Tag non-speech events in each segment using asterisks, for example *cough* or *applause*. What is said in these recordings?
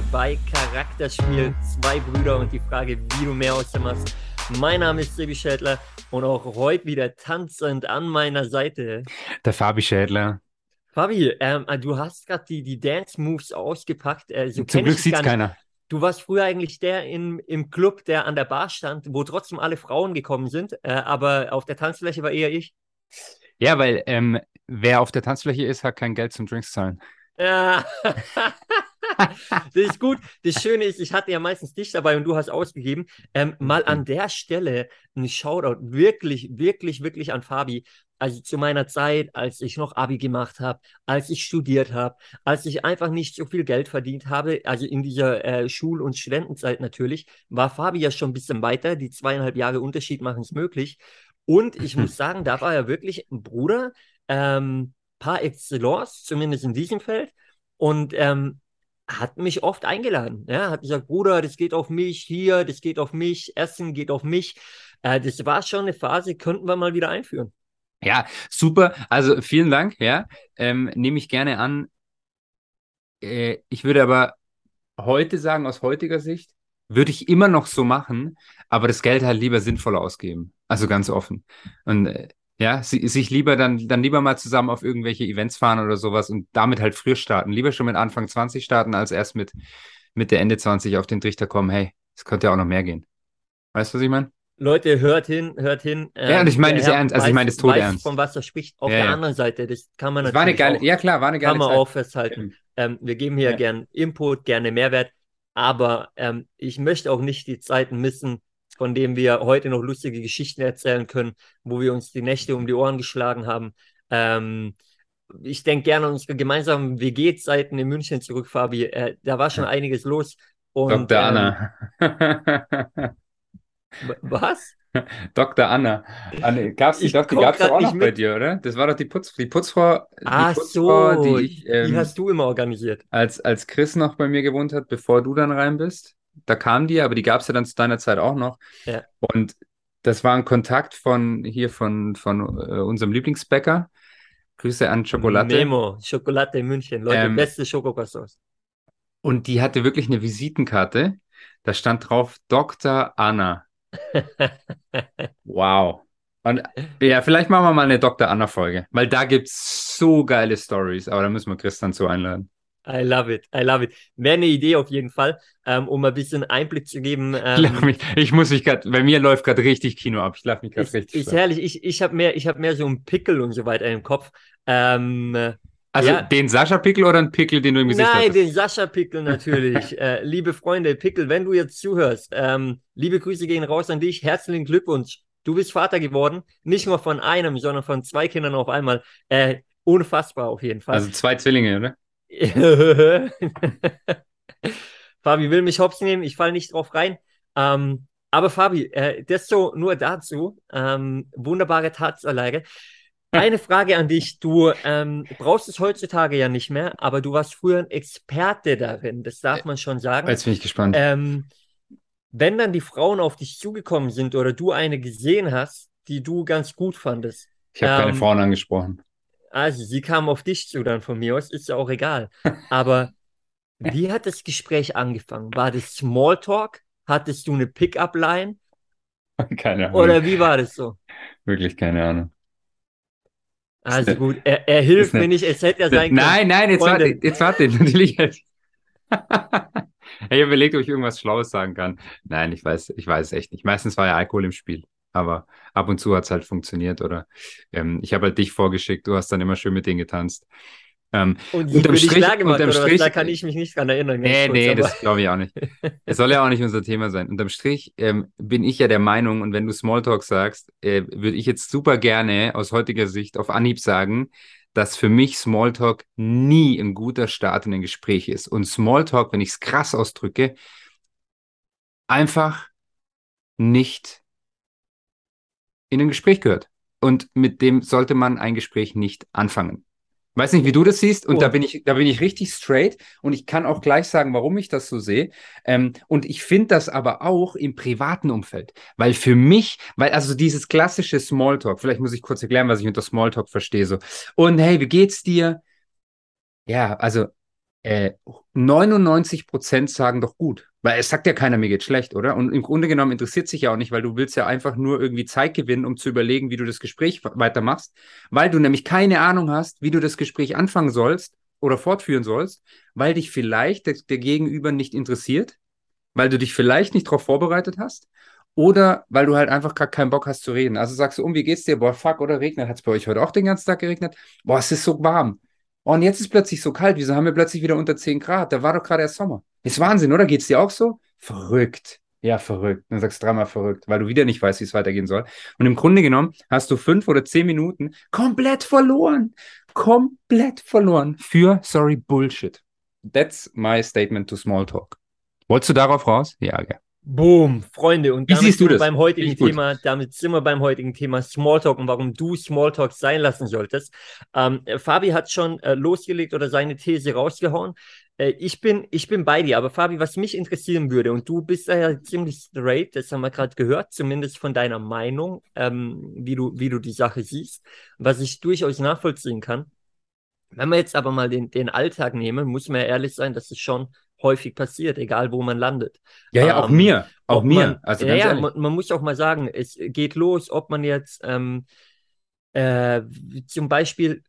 bei Charakterspiel Zwei Brüder und die Frage, wie du mehr aus dem machst. Mein Name ist Sebi Schädler und auch heute wieder tanzend an meiner Seite. Der Fabi Schädler. Fabi, ähm, du hast gerade die, die Dance Moves ausgepackt. Äh, so Zum Glück sieht es keiner. Du warst früher eigentlich der in, im Club, der an der Bar stand, wo trotzdem alle Frauen gekommen sind, äh, aber auf der Tanzfläche war eher ich. Ja, weil ähm, wer auf der Tanzfläche ist, hat kein Geld zum Drinks zahlen. Ja. *laughs* *laughs* das ist gut. Das Schöne ist, ich hatte ja meistens dich dabei und du hast ausgegeben. Ähm, mal an der Stelle ein Shoutout wirklich, wirklich, wirklich an Fabi. Also zu meiner Zeit, als ich noch Abi gemacht habe, als ich studiert habe, als ich einfach nicht so viel Geld verdient habe, also in dieser äh, Schul- und Studentenzeit natürlich, war Fabi ja schon ein bisschen weiter. Die zweieinhalb Jahre Unterschied machen es möglich. Und ich muss *laughs* sagen, da war er wirklich ein Bruder, ähm, par excellence, zumindest in diesem Feld. Und ähm, hat mich oft eingeladen. Ja, hat gesagt, Bruder, das geht auf mich hier, das geht auf mich, Essen geht auf mich. Äh, das war schon eine Phase, könnten wir mal wieder einführen. Ja, super. Also vielen Dank. Ja, ähm, nehme ich gerne an. Äh, ich würde aber heute sagen, aus heutiger Sicht, würde ich immer noch so machen, aber das Geld halt lieber sinnvoll ausgeben. Also ganz offen. Und äh, ja, sich lieber dann, dann lieber mal zusammen auf irgendwelche Events fahren oder sowas und damit halt früher starten. Lieber schon mit Anfang 20 starten, als erst mit Mitte, Ende 20 auf den Trichter kommen, hey, es könnte ja auch noch mehr gehen. Weißt du, was ich meine? Leute, hört hin, hört hin. Ähm, ja, und ich meine das ernst, also ich meine das tot ernst. Von was er spricht. Auf ja, der ja. anderen Seite, das kann man das natürlich war eine geile, auch, ja klar, war eine geile kann man Zeit. auch festhalten. Ähm, wir geben hier ja. gern Input, gerne Mehrwert, aber ähm, ich möchte auch nicht die Zeiten missen, von dem wir heute noch lustige Geschichten erzählen können, wo wir uns die Nächte um die Ohren geschlagen haben. Ähm, ich denke gerne an unsere gemeinsamen WG-Zeiten in München zurück, Fabi. Äh, da war schon einiges los. Und, Dr. Anna. Ähm, was? *laughs* Dr. Anna. Anne, gab's die, doch, die gab es auch noch bei dir, oder? Das war doch die, Putz, die Putzfrau, die Ach Putzfrau, so, die, ich, ähm, die hast du immer organisiert. Als, als Chris noch bei mir gewohnt hat, bevor du dann rein bist da kam die, aber die gab es ja dann zu deiner Zeit auch noch. Ja. Und das war ein Kontakt von hier von, von äh, unserem Lieblingsbäcker. Grüße an Schokolade. Memo, Schokolade in München, Leute, ähm, beste Schokokostos. Und die hatte wirklich eine Visitenkarte. Da stand drauf Dr. Anna. *laughs* wow. Und ja, vielleicht machen wir mal eine Dr. Anna-Folge, weil da gibt es so geile Stories, aber da müssen wir Christian zu einladen. I love it, I love it. Wäre eine Idee auf jeden Fall, ähm, um ein bisschen Einblick zu geben. Ähm, mich, ich muss mich gerade, bei mir läuft gerade richtig Kino ab. Ich lache mich gerade richtig. Ist herrlich. Ich, ich habe mehr, ich habe mehr so einen Pickel und so weiter im Kopf. Ähm, also ja. den Sascha-Pickel oder einen Pickel, den du im Gesicht hast? Nein, den Sascha-Pickel natürlich. *laughs* äh, liebe Freunde, Pickel, wenn du jetzt zuhörst, ähm, liebe Grüße gehen raus an dich. Herzlichen Glückwunsch. Du bist Vater geworden. Nicht nur von einem, sondern von zwei Kindern auf einmal. Äh, unfassbar auf jeden Fall. Also zwei Zwillinge, oder? *laughs* Fabi will mich hops nehmen, ich falle nicht drauf rein. Ähm, aber Fabi, äh, das so nur dazu. Ähm, wunderbare Tatsanlage. Eine Frage an dich. Du ähm, brauchst es heutzutage ja nicht mehr, aber du warst früher ein Experte darin. Das darf man schon sagen. Jetzt bin ich gespannt. Ähm, wenn dann die Frauen auf dich zugekommen sind oder du eine gesehen hast, die du ganz gut fandest. Ich habe keine ähm, Frauen angesprochen. Also, sie kam auf dich zu dann von mir aus, ist ja auch egal. *laughs* Aber wie hat das Gespräch angefangen? War das Smalltalk? Hattest du eine Pickup-Line? *laughs* Keine Ahnung. Oder wie war das so? Wirklich keine Ahnung. Also gut, er, er hilft mir nicht, es hätte ja sein können. Nein, nein, jetzt warte, jetzt warte, *laughs* natürlich. ich habe überlegt, ob ich irgendwas Schlaues sagen kann. Nein, ich weiß, ich weiß echt nicht. Meistens war ja Alkohol im Spiel aber ab und zu hat es halt funktioniert. Oder ähm, ich habe halt dich vorgeschickt, du hast dann immer schön mit denen getanzt. Ähm, und die unterm Strich, klar gemacht, unterm Strich, da kann ich mich nicht dran erinnern. Nee, kurz, nee, das glaube ich auch nicht. es soll ja auch nicht unser Thema sein. Unterm Strich ähm, bin ich ja der Meinung, und wenn du Smalltalk sagst, äh, würde ich jetzt super gerne aus heutiger Sicht auf Anhieb sagen, dass für mich Smalltalk nie ein guter Start in ein Gespräch ist. Und Smalltalk, wenn ich es krass ausdrücke, einfach nicht in ein Gespräch gehört. Und mit dem sollte man ein Gespräch nicht anfangen. Weiß nicht, wie du das siehst, und oh. da bin ich, da bin ich richtig straight und ich kann auch gleich sagen, warum ich das so sehe. Ähm, und ich finde das aber auch im privaten Umfeld, weil für mich, weil also dieses klassische Smalltalk, vielleicht muss ich kurz erklären, was ich unter Smalltalk verstehe, so. Und hey, wie geht's dir? Ja, also Äh, 99 Prozent sagen doch gut. Weil es sagt ja keiner, mir geht schlecht, oder? Und im Grunde genommen interessiert sich ja auch nicht, weil du willst ja einfach nur irgendwie Zeit gewinnen, um zu überlegen, wie du das Gespräch weitermachst, weil du nämlich keine Ahnung hast, wie du das Gespräch anfangen sollst oder fortführen sollst, weil dich vielleicht der, der Gegenüber nicht interessiert, weil du dich vielleicht nicht darauf vorbereitet hast oder weil du halt einfach gar keinen Bock hast zu reden. Also sagst du, um, wie geht's dir? Boah, fuck, oder regnet? Hat es bei euch heute auch den ganzen Tag geregnet? Boah, es ist so warm. Oh, und jetzt ist plötzlich so kalt. Wieso haben wir plötzlich wieder unter 10 Grad? Da war doch gerade erst Sommer. Ist Wahnsinn, oder? Geht's dir auch so? Verrückt. Ja, verrückt. Dann sagst du dreimal verrückt, weil du wieder nicht weißt, wie es weitergehen soll. Und im Grunde genommen hast du fünf oder zehn Minuten komplett verloren. Komplett verloren für, sorry, Bullshit. That's my statement to Smalltalk. Wolltest du darauf raus? Ja, ja. Boom, Freunde. Und Wie damit siehst du sind wir das? beim heutigen. Thema, damit sind wir beim heutigen Thema Smalltalk und warum du Smalltalk sein lassen solltest. Ähm, äh, Fabi hat schon äh, losgelegt oder seine These rausgehauen. Äh, ich bin, ich bin bei dir, aber Fabi, was mich interessieren würde, und du bist da ja ziemlich straight, das haben wir gerade gehört, zumindest von deiner Meinung, ähm, wie du, wie du die Sache siehst, was ich durchaus nachvollziehen kann. Wenn wir jetzt aber mal den, den Alltag nehmen, muss man ja ehrlich sein, dass es schon häufig passiert, egal wo man landet. Ja, ja, auch Ähm, mir. Auch mir. Man, also ja, ja, man, man muss auch mal sagen, es geht los, ob man jetzt ähm, äh, zum Beispiel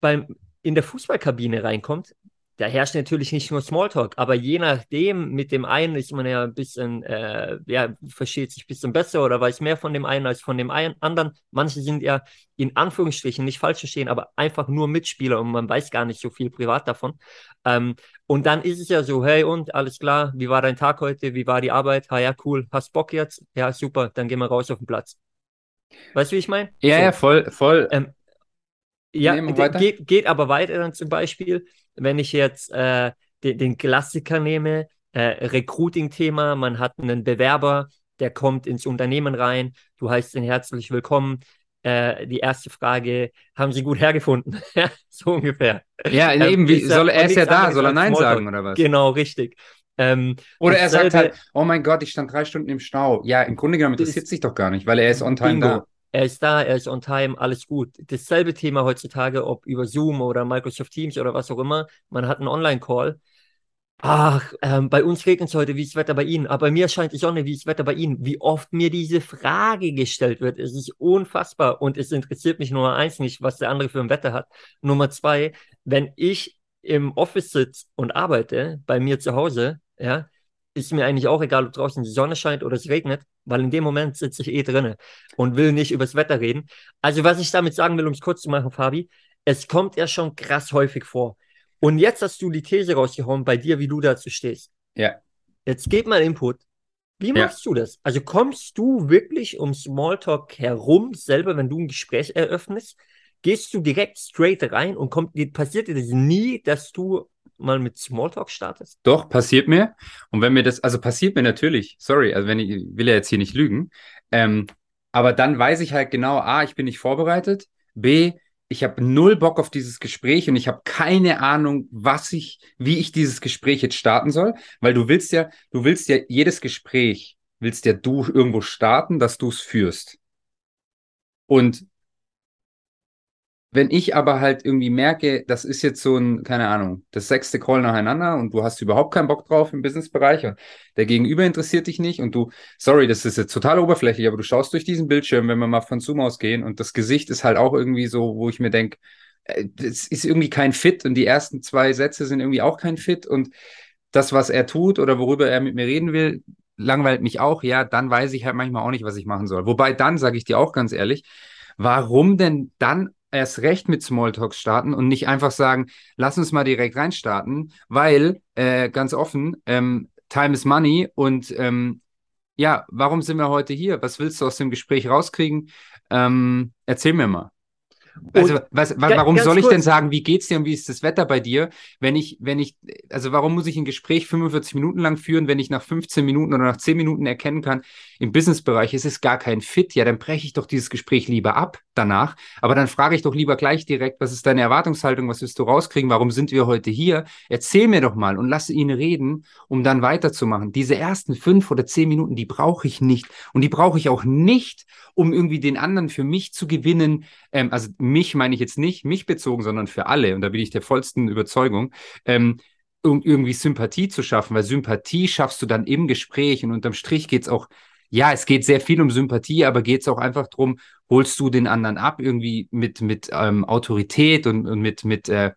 beim, in der Fußballkabine reinkommt. Da herrscht natürlich nicht nur Smalltalk, aber je nachdem, mit dem einen ist man ja ein bisschen, äh, ja, versteht sich ein bisschen besser oder weiß mehr von dem einen als von dem einen anderen. Manche sind ja in Anführungsstrichen nicht falsch verstehen, aber einfach nur Mitspieler und man weiß gar nicht so viel privat davon. Ähm, und dann ist es ja so, hey und, alles klar, wie war dein Tag heute, wie war die Arbeit? Ah ja, cool, hast Bock jetzt? Ja, super, dann gehen wir raus auf den Platz. Weißt du, wie ich meine? Ja, So. ja, voll, voll. Ähm, ja, geht, geht aber weiter dann zum Beispiel, wenn ich jetzt äh, den, den Klassiker nehme, äh, Recruiting-Thema, man hat einen Bewerber, der kommt ins Unternehmen rein, du heißt ihn herzlich willkommen. Äh, die erste Frage, haben Sie gut hergefunden? *laughs* So ungefähr. Ja, Ähm, eben, wie, soll, er ist ja da, soll er Nein sagen oder was? Genau, richtig. Ähm, Oder er sagt halt, oh mein Gott, ich stand drei Stunden im Stau. Ja, im Grunde genommen interessiert sich doch gar nicht, weil er ist on time Bingo. da. Er ist da, er ist on time, alles gut. Dasselbe Thema heutzutage, ob über Zoom oder Microsoft Teams oder was auch immer. Man hat einen Online-Call. Ach, ähm, bei uns regnet es heute, wie ist das Wetter bei Ihnen? Aber bei mir scheint die Sonne, wie ist das Wetter bei Ihnen? Wie oft mir diese Frage gestellt wird, es ist unfassbar. Und es interessiert mich Nummer eins nicht, was der andere für ein Wetter hat. Nummer zwei, wenn ich im Office sitze und arbeite, bei mir zu Hause, ja, ist mir eigentlich auch egal, ob draußen die Sonne scheint oder es regnet, weil in dem Moment sitze ich eh drinne und will nicht übers Wetter reden. Also, was ich damit sagen will, um es kurz zu machen, Fabi, es kommt ja schon krass häufig vor. Und jetzt hast du die These rausgehauen bei dir, wie du dazu stehst. Ja. Jetzt gib mal Input. Wie Ja. machst du das? Also kommst du wirklich um Smalltalk herum, selber, wenn du ein Gespräch eröffnest? Gehst du direkt straight rein und kommt, passiert dir das nie, dass du mal mit Smalltalk startest? Doch, passiert mir. Und wenn mir das, also passiert mir natürlich, sorry, also wenn ich will ja jetzt hier nicht lügen, ähm, aber dann weiß ich halt genau, A, ich bin nicht vorbereitet, B, ich habe null Bock auf dieses Gespräch und ich habe keine Ahnung, was ich, wie ich dieses Gespräch jetzt starten soll, weil du willst ja, du willst ja jedes Gespräch, willst ja du irgendwo starten, dass du es führst. Und wenn ich aber halt irgendwie merke, das ist jetzt so ein, keine Ahnung, das sechste Call nacheinander und du hast überhaupt keinen Bock drauf im Businessbereich und der Gegenüber interessiert dich nicht und du, sorry, das ist jetzt total oberflächlich, aber du schaust durch diesen Bildschirm, wenn wir mal von Zoom ausgehen und das Gesicht ist halt auch irgendwie so, wo ich mir denke, das ist irgendwie kein Fit und die ersten zwei Sätze sind irgendwie auch kein Fit und das, was er tut oder worüber er mit mir reden will, langweilt mich auch, ja, dann weiß ich halt manchmal auch nicht, was ich machen soll. Wobei dann, sage ich dir auch ganz ehrlich, warum denn dann erst recht mit Smalltalks starten und nicht einfach sagen, lass uns mal direkt reinstarten, weil, äh, ganz offen, ähm, Time is Money und ähm, ja, warum sind wir heute hier? Was willst du aus dem Gespräch rauskriegen? Ähm, erzähl mir mal. Also, Und was, warum soll ich kurz. denn sagen, wie geht's dir und wie ist das Wetter bei dir, wenn ich, wenn ich, also warum muss ich ein Gespräch 45 Minuten lang führen, wenn ich nach 15 Minuten oder nach 10 Minuten erkennen kann, im Businessbereich ist es gar kein Fit, ja, dann breche ich doch dieses Gespräch lieber ab danach, aber dann frage ich doch lieber gleich direkt, was ist deine Erwartungshaltung, was willst du rauskriegen, warum sind wir heute hier? Erzähl mir doch mal und lass ihn reden, um dann weiterzumachen. Diese ersten fünf oder zehn Minuten, die brauche ich nicht und die brauche ich auch nicht, um irgendwie den anderen für mich zu gewinnen, ähm, also mich meine ich jetzt nicht mich bezogen, sondern für alle, und da bin ich der vollsten Überzeugung, ähm, irgendwie Sympathie zu schaffen, weil Sympathie schaffst du dann im Gespräch und unterm Strich geht es auch, ja, es geht sehr viel um Sympathie, aber geht es auch einfach darum, holst du den anderen ab, irgendwie mit, mit ähm, Autorität und, und mit, mit, äh,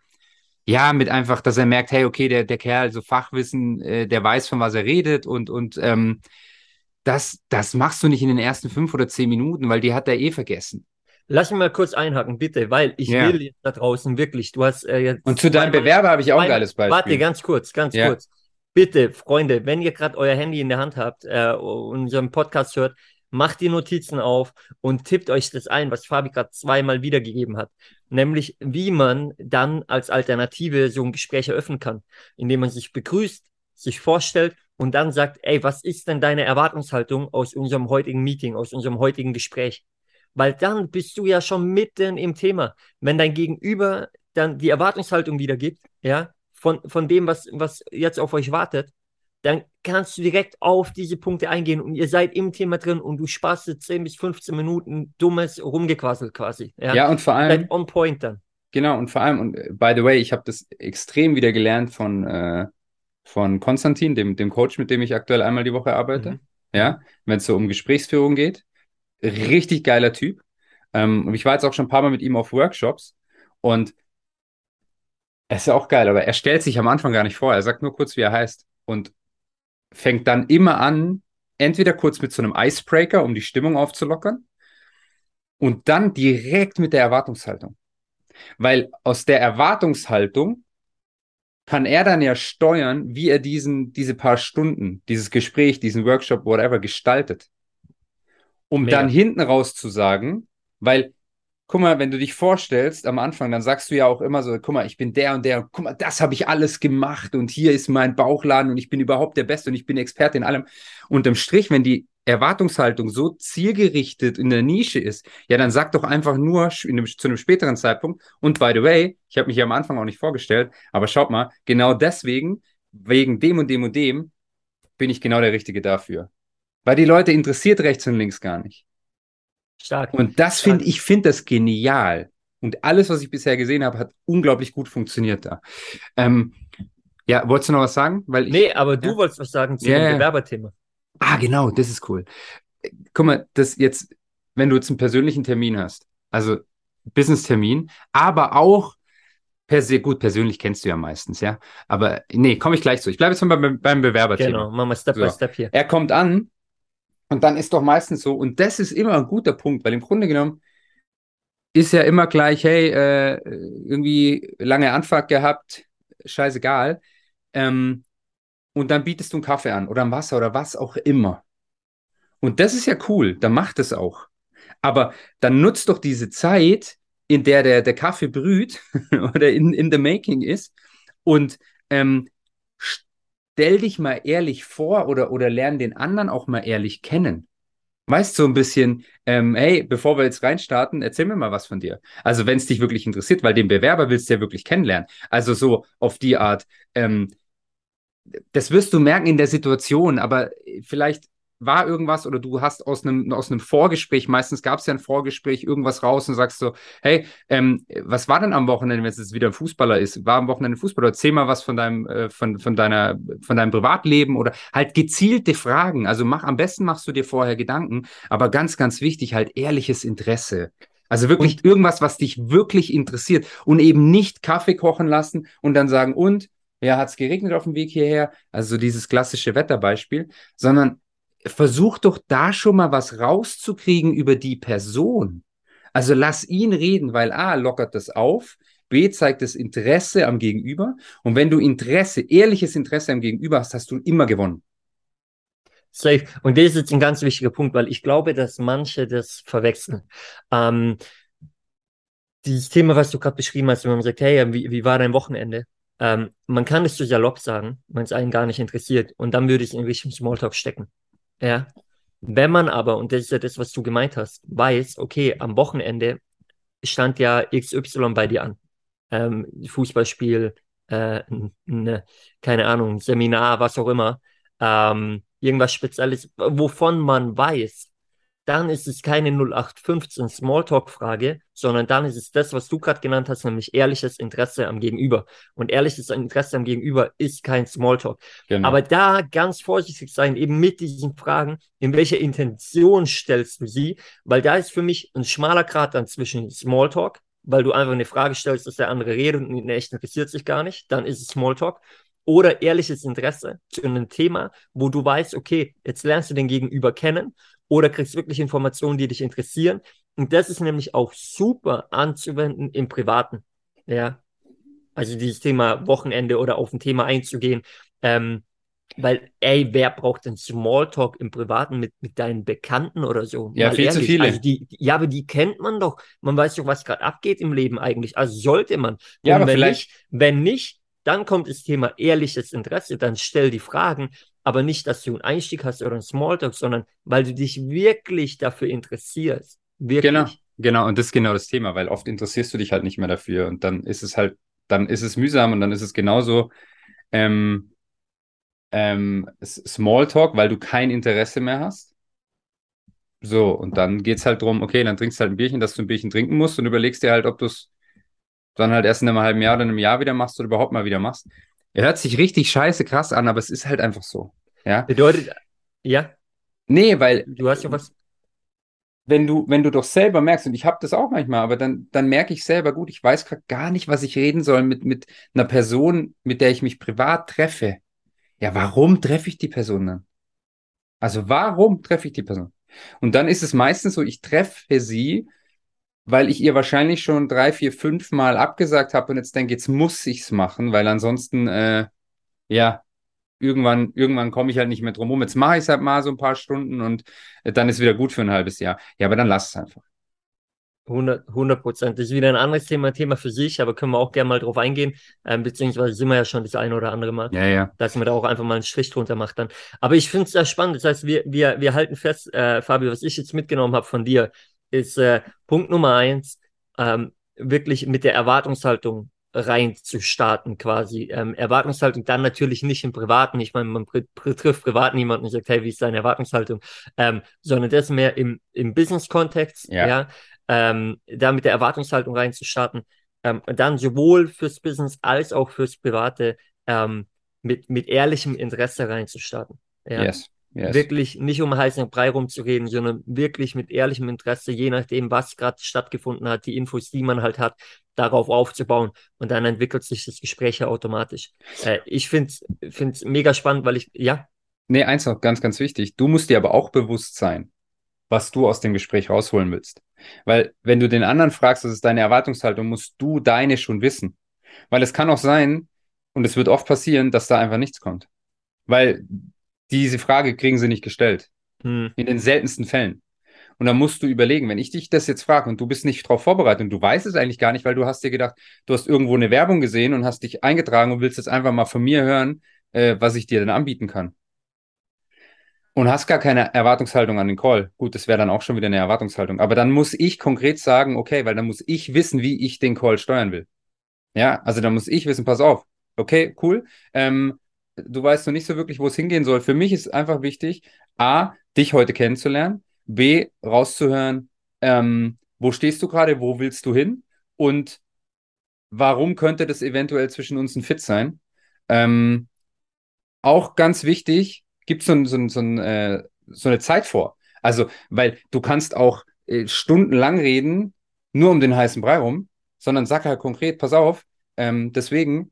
ja, mit einfach, dass er merkt, hey, okay, der, der Kerl, so Fachwissen, äh, der weiß, von was er redet und, und ähm, das, das machst du nicht in den ersten fünf oder zehn Minuten, weil die hat er eh vergessen. Lass mich mal kurz einhaken, bitte, weil ich Ja. will jetzt da draußen wirklich, du hast äh, jetzt. Und zu deinem Bewerber habe ich auch ein geiles Beispiel. Warte, ganz kurz, ganz Ja. kurz. Bitte, Freunde, wenn ihr gerade euer Handy in der Hand habt äh, und unseren Podcast hört, macht die Notizen auf und tippt euch das ein, was Fabi gerade zweimal wiedergegeben hat. Nämlich, wie man dann als Alternative so ein Gespräch eröffnen kann, indem man sich begrüßt, sich vorstellt und dann sagt, ey, was ist denn deine Erwartungshaltung aus unserem heutigen Meeting, aus unserem heutigen Gespräch? Weil dann bist du ja schon mitten im Thema. Wenn dein Gegenüber dann die Erwartungshaltung wiedergibt, ja, von, von dem, was, was jetzt auf euch wartet, dann kannst du direkt auf diese Punkte eingehen und ihr seid im Thema drin und du sparst dir 10 bis 15 Minuten dummes Rumgequassel quasi. Ja, Ja, und vor allem, on point dann. Genau, und vor allem, und äh, by the way, ich habe das extrem wieder gelernt von, äh, von Konstantin, dem, dem Coach, mit dem ich aktuell einmal die Woche arbeite. Mhm. Ja, wenn es so um Gesprächsführung geht. Richtig geiler Typ. Ähm, und ich war jetzt auch schon ein paar Mal mit ihm auf Workshops und ist ja auch geil, aber er stellt sich am Anfang gar nicht vor. Er sagt nur kurz, wie er heißt und fängt dann immer an, entweder kurz mit so einem Icebreaker, um die Stimmung aufzulockern, und dann direkt mit der Erwartungshaltung. Weil aus der Erwartungshaltung kann er dann ja steuern, wie er diesen, diese paar Stunden, dieses Gespräch, diesen Workshop, whatever, gestaltet. Um Mega. dann hinten raus zu sagen, weil, guck mal, wenn du dich vorstellst am Anfang, dann sagst du ja auch immer so, guck mal, ich bin der und der, guck mal, das habe ich alles gemacht und hier ist mein Bauchladen und ich bin überhaupt der Beste und ich bin Experte in allem. Unterm Strich, wenn die Erwartungshaltung so zielgerichtet in der Nische ist, ja, dann sag doch einfach nur einem, zu einem späteren Zeitpunkt. Und by the way, ich habe mich ja am Anfang auch nicht vorgestellt, aber schaut mal, genau deswegen, wegen dem und dem und dem, bin ich genau der Richtige dafür. Weil die Leute interessiert rechts und links gar nicht. Stark. Und das finde ich, finde das genial. Und alles, was ich bisher gesehen habe, hat unglaublich gut funktioniert da. Ähm, ja, wolltest du noch was sagen? Weil ich, Nee, aber du Ja. wolltest was sagen zu Ja, dem. Bewerberthema. Ah, genau, das ist cool. Guck mal, das jetzt, wenn du jetzt einen persönlichen Termin hast, also Business-Termin, aber auch per se, gut, persönlich kennst du ja meistens, ja. Aber nee, komme ich gleich zu. Ich bleibe jetzt mal beim, beim Bewerberthema. Genau, machen wir Step So. by Step hier. Er kommt an und dann ist doch meistens so, und das ist immer ein guter Punkt, weil im Grunde genommen ist ja immer gleich, hey, äh, irgendwie lange Anfahrt gehabt, scheißegal. Ähm, und dann bietest du einen Kaffee an oder ein Wasser oder was auch immer. Und das ist ja cool, dann macht es auch. Aber dann nutzt doch diese Zeit, in der der, der Kaffee brüht *laughs* oder in, in the making ist und ähm, stell dich mal ehrlich vor oder, oder lern den anderen auch mal ehrlich kennen. Weißt so ein bisschen, ähm, hey, bevor wir jetzt reinstarten, erzähl mir mal was von dir. Also wenn es dich wirklich interessiert, weil den Bewerber willst du ja wirklich kennenlernen. Also so auf die Art, ähm, das wirst du merken in der Situation, aber vielleicht war irgendwas oder du hast aus einem, aus einem Vorgespräch, meistens gab es ja ein Vorgespräch, irgendwas raus und sagst so, hey, ähm, was war denn am Wochenende, wenn es jetzt wieder ein Fußballer ist? War am Wochenende ein Fußballer? Erzähl mal was von deinem, äh, von, von deiner, von deinem Privatleben oder halt gezielte Fragen. Also mach, am besten machst du dir vorher Gedanken, aber ganz, ganz wichtig, halt ehrliches Interesse. Also wirklich irgendwas, was dich wirklich interessiert und eben nicht Kaffee kochen lassen und dann sagen, und, ja, hat es geregnet auf dem Weg hierher? Also so dieses klassische Wetterbeispiel, sondern versuch doch da schon mal was rauszukriegen über die Person. Also lass ihn reden, weil A, lockert das auf, B, zeigt das Interesse am Gegenüber. Und wenn du Interesse, ehrliches Interesse am Gegenüber hast, hast du immer gewonnen. Safe. Und das ist jetzt ein ganz wichtiger Punkt, weil ich glaube, dass manche das verwechseln. Ähm, dieses Thema, was du gerade beschrieben hast, wenn man sagt, hey, wie, wie war dein Wochenende? Ähm, man kann es so salopp sagen, wenn es einen gar nicht interessiert. Und dann würde ich in Richtung Smalltalk stecken. Ja. Wenn man aber, und das ist ja das, was du gemeint hast, weiß, okay, am Wochenende stand ja XY bei dir an. Ähm, Fußballspiel, äh, ne, keine Ahnung, Seminar, was auch immer. Ähm, irgendwas Spezielles, wovon man weiß, dann ist es keine 0815 Smalltalk-Frage, sondern dann ist es das, was du gerade genannt hast, nämlich ehrliches Interesse am Gegenüber. Und ehrliches Interesse am Gegenüber ist kein Smalltalk. Genau. Aber da ganz vorsichtig sein, eben mit diesen Fragen, in welcher Intention stellst du sie? Weil da ist für mich ein schmaler Grad dann zwischen Smalltalk, weil du einfach eine Frage stellst, dass der andere redet und in echt interessiert sich gar nicht, dann ist es Smalltalk oder ehrliches Interesse zu einem Thema, wo du weißt, okay, jetzt lernst du den Gegenüber kennen oder kriegst wirklich Informationen, die dich interessieren. Und das ist nämlich auch super anzuwenden im Privaten. Ja. Also dieses Thema Wochenende oder auf ein Thema einzugehen. Ähm, weil, ey, wer braucht denn Smalltalk im Privaten mit, mit deinen Bekannten oder so? Ja, Mal viel ehrlich. zu viele. Also die, ja, aber die kennt man doch. Man weiß doch, was gerade abgeht im Leben eigentlich. Also sollte man. Ja, Und aber wenn vielleicht. Nicht, wenn nicht, dann kommt das Thema ehrliches Interesse, dann stell die Fragen, aber nicht, dass du einen Einstieg hast oder einen Smalltalk, sondern weil du dich wirklich dafür interessierst. Wirklich. Genau, genau. Und das ist genau das Thema, weil oft interessierst du dich halt nicht mehr dafür und dann ist es halt, dann ist es mühsam und dann ist es genauso ähm, ähm, Smalltalk, weil du kein Interesse mehr hast. So, und dann geht es halt darum, okay, dann trinkst du halt ein Bierchen, dass du ein Bierchen trinken musst und überlegst dir halt, ob du es dann halt erst in einem halben Jahr oder einem Jahr wieder machst oder überhaupt mal wieder machst. Er hört sich richtig scheiße krass an, aber es ist halt einfach so. Ja. Bedeutet, ja. Nee, weil. Du hast ja was. Wenn du, wenn du doch selber merkst, und ich habe das auch manchmal, aber dann, dann merke ich selber, gut, ich weiß gerade gar nicht, was ich reden soll mit, mit einer Person, mit der ich mich privat treffe. Ja, warum treffe ich die Person dann? Also warum treffe ich die Person? Und dann ist es meistens so, ich treffe sie, weil ich ihr wahrscheinlich schon drei, vier, fünf Mal abgesagt habe und jetzt denke, jetzt muss ich's machen, weil ansonsten, äh, ja, irgendwann, irgendwann komme ich halt nicht mehr drum rum. Jetzt mache ich es halt mal so ein paar Stunden und äh, dann ist wieder gut für ein halbes Jahr. Ja, aber dann lass es einfach. 100 Prozent. Das ist wieder ein anderes Thema, Thema für sich, aber können wir auch gerne mal drauf eingehen, ähm, beziehungsweise sind wir ja schon das eine oder andere Mal, ja, ja. dass man da auch einfach mal einen Strich drunter macht dann. Aber ich finde es sehr spannend. Das heißt, wir, wir, wir halten fest, äh, Fabio, was ich jetzt mitgenommen habe von dir, ist äh, Punkt Nummer eins, ähm, wirklich mit der Erwartungshaltung rein zu starten quasi. Ähm, Erwartungshaltung dann natürlich nicht im Privaten. Ich meine, man trifft privat niemanden und sagt, hey, wie ist deine Erwartungshaltung? Ähm, sondern das mehr im, im Business-Kontext, ja. ja ähm, da mit der Erwartungshaltung rein zu starten. Ähm, dann sowohl fürs Business als auch fürs Private ähm, mit, mit ehrlichem Interesse reinzustarten. Ja. Yes. Yes. Wirklich nicht um heißen Brei rumzureden, sondern wirklich mit ehrlichem Interesse, je nachdem, was gerade stattgefunden hat, die Infos, die man halt hat, darauf aufzubauen. Und dann entwickelt sich das Gespräch ja automatisch. Äh, ich finde es mega spannend, weil ich, ja. Nee, eins noch ganz, ganz wichtig. Du musst dir aber auch bewusst sein, was du aus dem Gespräch rausholen willst. Weil, wenn du den anderen fragst, das ist deine Erwartungshaltung, musst du deine schon wissen. Weil es kann auch sein, und es wird oft passieren, dass da einfach nichts kommt. Weil diese Frage kriegen sie nicht gestellt. Hm. In den seltensten Fällen. Und dann musst du überlegen, wenn ich dich das jetzt frage und du bist nicht darauf vorbereitet und du weißt es eigentlich gar nicht, weil du hast dir gedacht, du hast irgendwo eine Werbung gesehen und hast dich eingetragen und willst jetzt einfach mal von mir hören, äh, was ich dir denn anbieten kann. Und hast gar keine Erwartungshaltung an den Call. Gut, das wäre dann auch schon wieder eine Erwartungshaltung. Aber dann muss ich konkret sagen, okay, weil dann muss ich wissen, wie ich den Call steuern will. Ja, also dann muss ich wissen, pass auf, okay, cool. Ähm, du weißt noch nicht so wirklich, wo es hingehen soll. Für mich ist einfach wichtig, A, dich heute kennenzulernen, B, rauszuhören, ähm, wo stehst du gerade, wo willst du hin und warum könnte das eventuell zwischen uns ein Fit sein. Ähm, auch ganz wichtig, gibt so, so, so, äh, so eine Zeit vor. Also, weil du kannst auch äh, stundenlang reden, nur um den heißen Brei rum, sondern sag halt konkret, pass auf, ähm, deswegen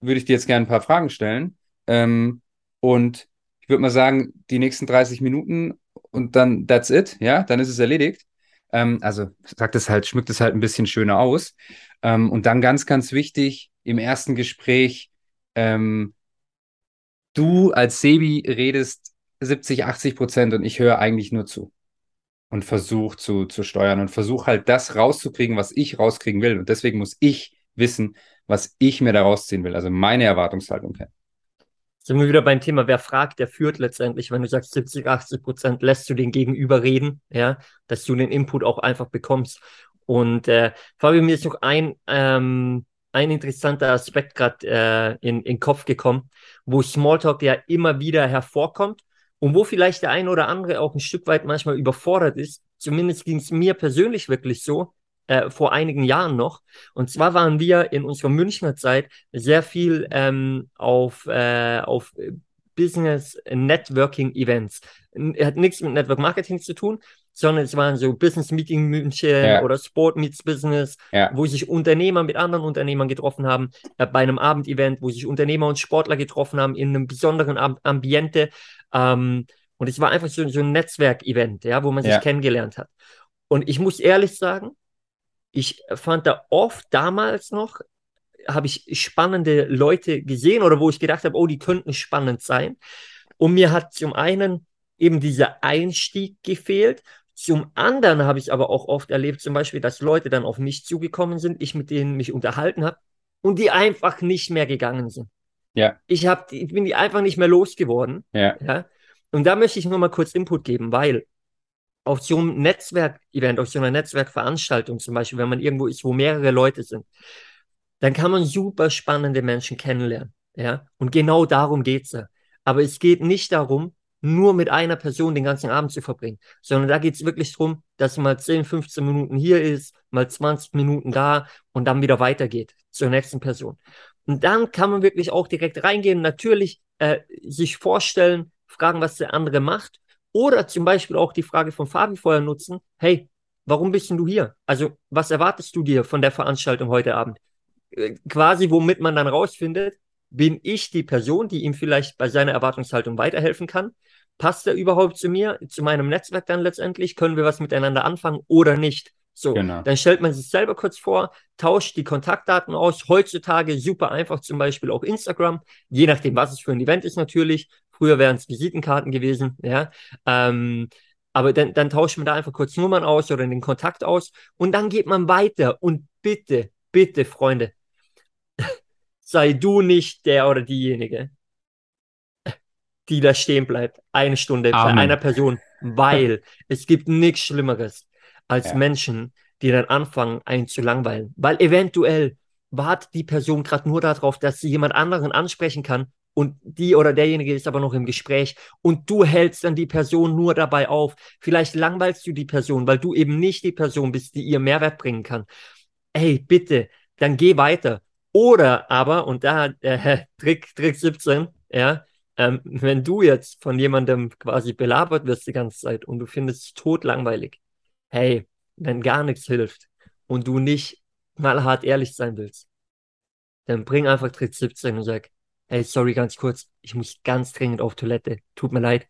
würde ich dir jetzt gerne ein paar Fragen stellen. Ähm, und ich würde mal sagen, die nächsten 30 Minuten und dann that's it, ja, dann ist es erledigt. Ähm, also sagt es halt, schmückt es halt ein bisschen schöner aus. Ähm, und dann ganz, ganz wichtig, im ersten Gespräch, ähm, du als Sebi redest 70, 80 Prozent und ich höre eigentlich nur zu und versuche zu, zu steuern und versuche halt das rauszukriegen, was ich rauskriegen will. Und deswegen muss ich wissen, was ich mir da rausziehen will, also meine Erwartungshaltung kennen sind wir wieder beim Thema, wer fragt, der führt letztendlich. Wenn du sagst 70, 80 Prozent, lässt du den Gegenüber reden, ja, dass du den Input auch einfach bekommst. Und äh, Fabio, mir ist noch ein, ähm, ein interessanter Aspekt gerade äh, in, in den Kopf gekommen, wo Smalltalk ja immer wieder hervorkommt Und wo vielleicht der eine oder andere auch ein Stück weit manchmal überfordert ist, zumindest ging es mir persönlich wirklich so, äh, vor einigen Jahren noch. Und zwar waren wir in unserer Münchner Zeit sehr viel ähm, auf, äh, auf Business Networking Events. Hat nichts mit Network Marketing zu tun, sondern es waren so Business Meeting München ja. oder Sport Meets Business, ja. wo sich Unternehmer mit anderen Unternehmern getroffen haben, äh, bei einem Abendevent, wo sich Unternehmer und Sportler getroffen haben in einem besonderen Am Ambiente. Ähm, und es war einfach so, so ein Netzwerkevent, ja, wo man sich ja. kennengelernt hat. Und ich muss ehrlich sagen, ich fand da oft damals noch, habe ich spannende Leute gesehen oder wo ich gedacht habe, oh, die könnten spannend sein. Und mir hat zum einen eben dieser Einstieg gefehlt. Zum anderen habe ich aber auch oft erlebt, zum Beispiel, dass Leute dann auf mich zugekommen sind, ich mit denen mich unterhalten habe und die einfach nicht mehr gegangen sind. Ja. Ich, hab, ich bin die einfach nicht mehr losgeworden. Ja. ja. Und da möchte ich nur mal kurz Input geben, weil auf so einem Netzwerkevent, auf so einer Netzwerkveranstaltung zum Beispiel, wenn man irgendwo ist, wo mehrere Leute sind, dann kann man super spannende Menschen kennenlernen. Ja, und genau darum geht's ja. Aber es geht nicht darum, nur mit einer Person den ganzen Abend zu verbringen, sondern da geht's wirklich darum, dass mal 10, 15 Minuten hier ist, mal 20 Minuten da und dann wieder weitergeht zur nächsten Person. Und dann kann man wirklich auch direkt reingehen, natürlich äh, sich vorstellen, fragen, was der andere macht oder zum Beispiel auch die Frage von Fabi vorher nutzen, hey, warum bist denn du hier? Also, was erwartest du dir von der Veranstaltung heute Abend? Äh, quasi, womit man dann rausfindet, bin ich die Person, die ihm vielleicht bei seiner Erwartungshaltung weiterhelfen kann? Passt er überhaupt zu mir, zu meinem Netzwerk dann letztendlich? Können wir was miteinander anfangen oder nicht? So, genau. dann stellt man sich selber kurz vor, tauscht die Kontaktdaten aus. Heutzutage super einfach, zum Beispiel auch Instagram, je nachdem, was es für ein Event ist natürlich. Früher wären es Visitenkarten gewesen, ja. Ähm, aber dann, dann tauscht man da einfach kurz Nummern aus oder den Kontakt aus und dann geht man weiter. Und bitte, bitte, Freunde, *laughs* sei du nicht der oder diejenige, die da stehen bleibt, eine Stunde Amen. bei einer Person, weil *laughs* es gibt nichts Schlimmeres als ja. Menschen, die dann anfangen, einen zu langweilen. Weil eventuell wartet die Person gerade nur darauf, dass sie jemand anderen ansprechen kann und die oder derjenige ist aber noch im Gespräch und du hältst dann die Person nur dabei auf. Vielleicht langweilst du die Person, weil du eben nicht die Person bist, die ihr Mehrwert bringen kann. Ey, bitte, dann geh weiter. Oder aber, und da äh, *laughs* Trick, Trick 17, ja, ähm, wenn du jetzt von jemandem quasi belabert wirst die ganze Zeit und du findest es tot langweilig, hey, wenn gar nichts hilft und du nicht mal hart ehrlich sein willst, dann bring einfach Trick 17 und sag, hey, sorry, ganz kurz, ich muss ganz dringend auf Toilette. Tut mir leid.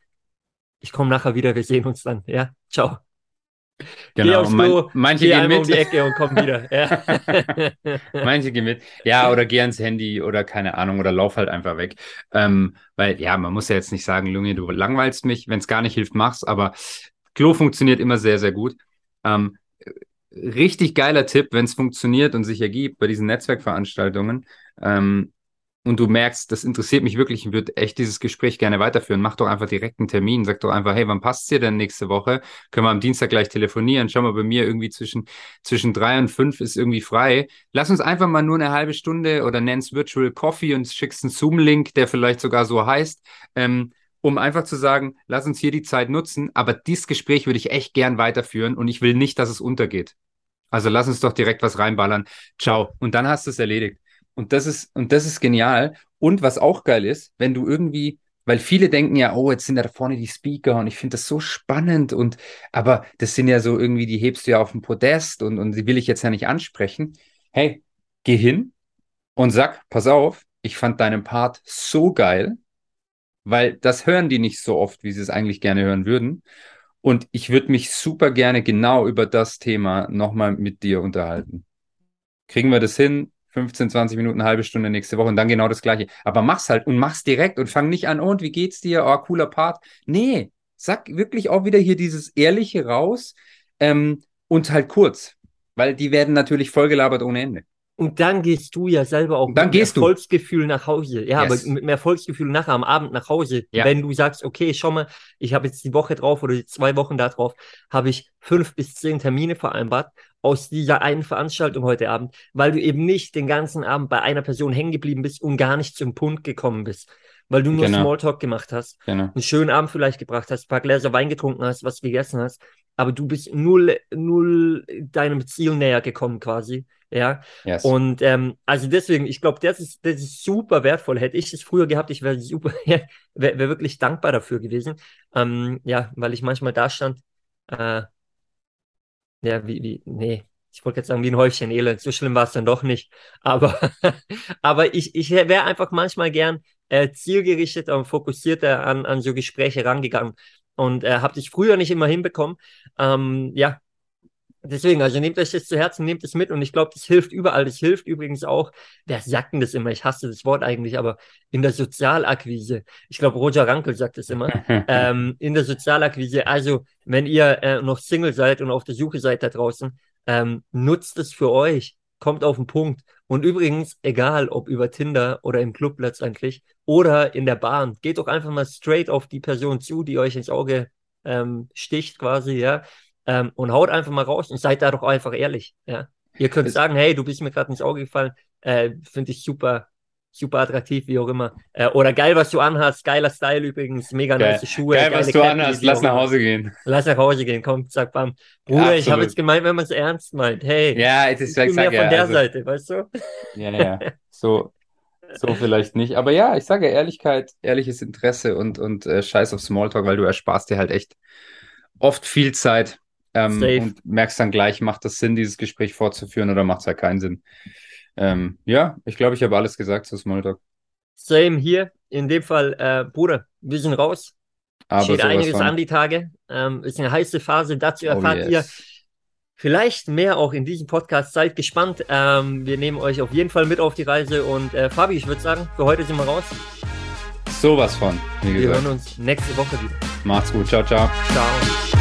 Ich komme nachher wieder, wir sehen uns dann. Ja, ciao. Genau, geh aufs Klo, manche geh gehen mit. um die Ecke und komm wieder. Ja. *laughs* manche gehen mit. Ja, oder geh ans Handy oder keine Ahnung, oder lauf halt einfach weg. Ähm, weil, ja, man muss ja jetzt nicht sagen, Lunge, du langweilst mich. Wenn es gar nicht hilft, mach's. Aber Klo funktioniert immer sehr, sehr gut. Ähm, richtig geiler Tipp, wenn es funktioniert und sich ergibt bei diesen Netzwerkveranstaltungen. Ähm, und du merkst, das interessiert mich wirklich und würde echt dieses Gespräch gerne weiterführen, mach doch einfach direkt einen Termin. Sag doch einfach, hey, wann passt dir denn nächste Woche? Können wir am Dienstag gleich telefonieren? Schau mal, bei mir irgendwie zwischen, zwischen drei und fünf ist irgendwie frei. Lass uns einfach mal nur eine halbe Stunde oder nenn's Virtual Coffee und schickst einen Zoom-Link, der vielleicht sogar so heißt, ähm, um einfach zu sagen, lass uns hier die Zeit nutzen. Aber dieses Gespräch würde ich echt gern weiterführen und ich will nicht, dass es untergeht. Also lass uns doch direkt was reinballern. Ciao. Und dann hast du es erledigt. Und das ist, und das ist genial. Und was auch geil ist, wenn du irgendwie, weil viele denken ja, oh, jetzt sind da vorne die Speaker und ich finde das so spannend und, aber das sind ja so irgendwie, die hebst du ja auf dem Podest und, und die will ich jetzt ja nicht ansprechen. Hey, geh hin und sag, pass auf, ich fand deinen Part so geil, weil das hören die nicht so oft, wie sie es eigentlich gerne hören würden. Und ich würde mich super gerne genau über das Thema nochmal mit dir unterhalten. Kriegen wir das hin? 15, 20 Minuten, eine halbe Stunde nächste Woche und dann genau das gleiche. Aber mach's halt und mach's direkt und fang nicht an, oh, und wie geht's dir? Oh, cooler Part. Nee, sag wirklich auch wieder hier dieses Ehrliche raus ähm, und halt kurz, weil die werden natürlich vollgelabert ohne Ende. Und dann gehst du ja selber auch dann mit gehst Erfolgsgefühl nach Hause. Ja, yes. aber mit mehr Erfolgsgefühl nachher am Abend nach Hause. Ja. Wenn du sagst, okay, schau mal, ich habe jetzt die Woche drauf oder die zwei Wochen da drauf, habe ich fünf bis zehn Termine vereinbart aus dieser einen Veranstaltung heute Abend, weil du eben nicht den ganzen Abend bei einer Person hängen geblieben bist und gar nicht zum Punkt gekommen bist. weil du nur Genau. Smalltalk gemacht hast, Genau. einen schönen Abend vielleicht gebracht hast, ein paar Gläser Wein getrunken hast, was gegessen hast, aber du bist null, null deinem Ziel näher gekommen quasi. Ja, Yes. und ähm, also deswegen, ich glaube, das ist, das ist super wertvoll. Hätte ich es früher gehabt, ich wäre super, *laughs* wäre wär wirklich dankbar dafür gewesen. Ähm, ja, weil ich manchmal da stand, äh, ja, wie, wie, nee, ich wollte jetzt sagen, wie ein Häufchen Elend. So schlimm war es dann doch nicht. Aber, *laughs* aber ich, ich wäre einfach manchmal gern äh, zielgerichteter und fokussierter an, an so Gespräche rangegangen. Und äh, habe das früher nicht immer hinbekommen. Ähm, ja, Deswegen, also nehmt euch das zu Herzen, nehmt es mit und ich glaube, das hilft überall. Das hilft übrigens auch, wer sagt denn das immer? Ich hasse das Wort eigentlich, aber in der Sozialakquise. Ich glaube, Roger Rankel sagt es immer. *laughs* ähm, in der Sozialakquise. Also, wenn ihr äh, noch Single seid und auf der Suche seid da draußen, ähm, nutzt es für euch. Kommt auf den Punkt. Und übrigens, egal ob über Tinder oder im Club letztendlich oder in der Bahn, geht doch einfach mal straight auf die Person zu, die euch ins Auge ähm, sticht quasi, ja. Ähm, und haut einfach mal raus und seid da doch einfach ehrlich. Ja. Ihr könnt Es- sagen, hey, du bist mir gerade ins Auge gefallen, äh, finde ich super, super attraktiv, wie auch immer. Äh, oder geil, was du anhast, geiler Style übrigens, mega Geil. nice Schuhe. Geil, was du Cappy, anhast, lass nach. Hause gehen. Lass nach Hause gehen, komm, zack, bam. Bruder, ich habe jetzt gemeint, wenn man es ernst meint. Hey, Ja, das ich ist bin ich mehr sag von ja, der also, Seite, weißt du? ja, ja, so, so vielleicht nicht. Aber ja, ich sage Ehrlichkeit, ehrliches Interesse und, und äh, Scheiß auf Smalltalk, weil du ersparst dir halt echt oft viel Zeit ähm, und merkst dann gleich, macht das Sinn, dieses Gespräch fortzuführen oder macht es halt keinen Sinn. Ähm, ja, ich glaube, ich habe alles gesagt zu Smalltalk. Same hier. In dem Fall, äh, Bruder, wir sind raus. Aber Steht einiges von. an die Tage. Ähm, ist eine heiße Phase. Dazu Oh, erfahrt ihr yes. vielleicht mehr auch in diesem Podcast. Seid gespannt. Ähm, wir nehmen euch auf jeden Fall mit auf die Reise. Und äh, Fabi, ich würde sagen, für heute sind wir raus. Sowas von, Wir hören uns nächste Woche wieder. Macht's gut. Ciao, ciao. Ciao.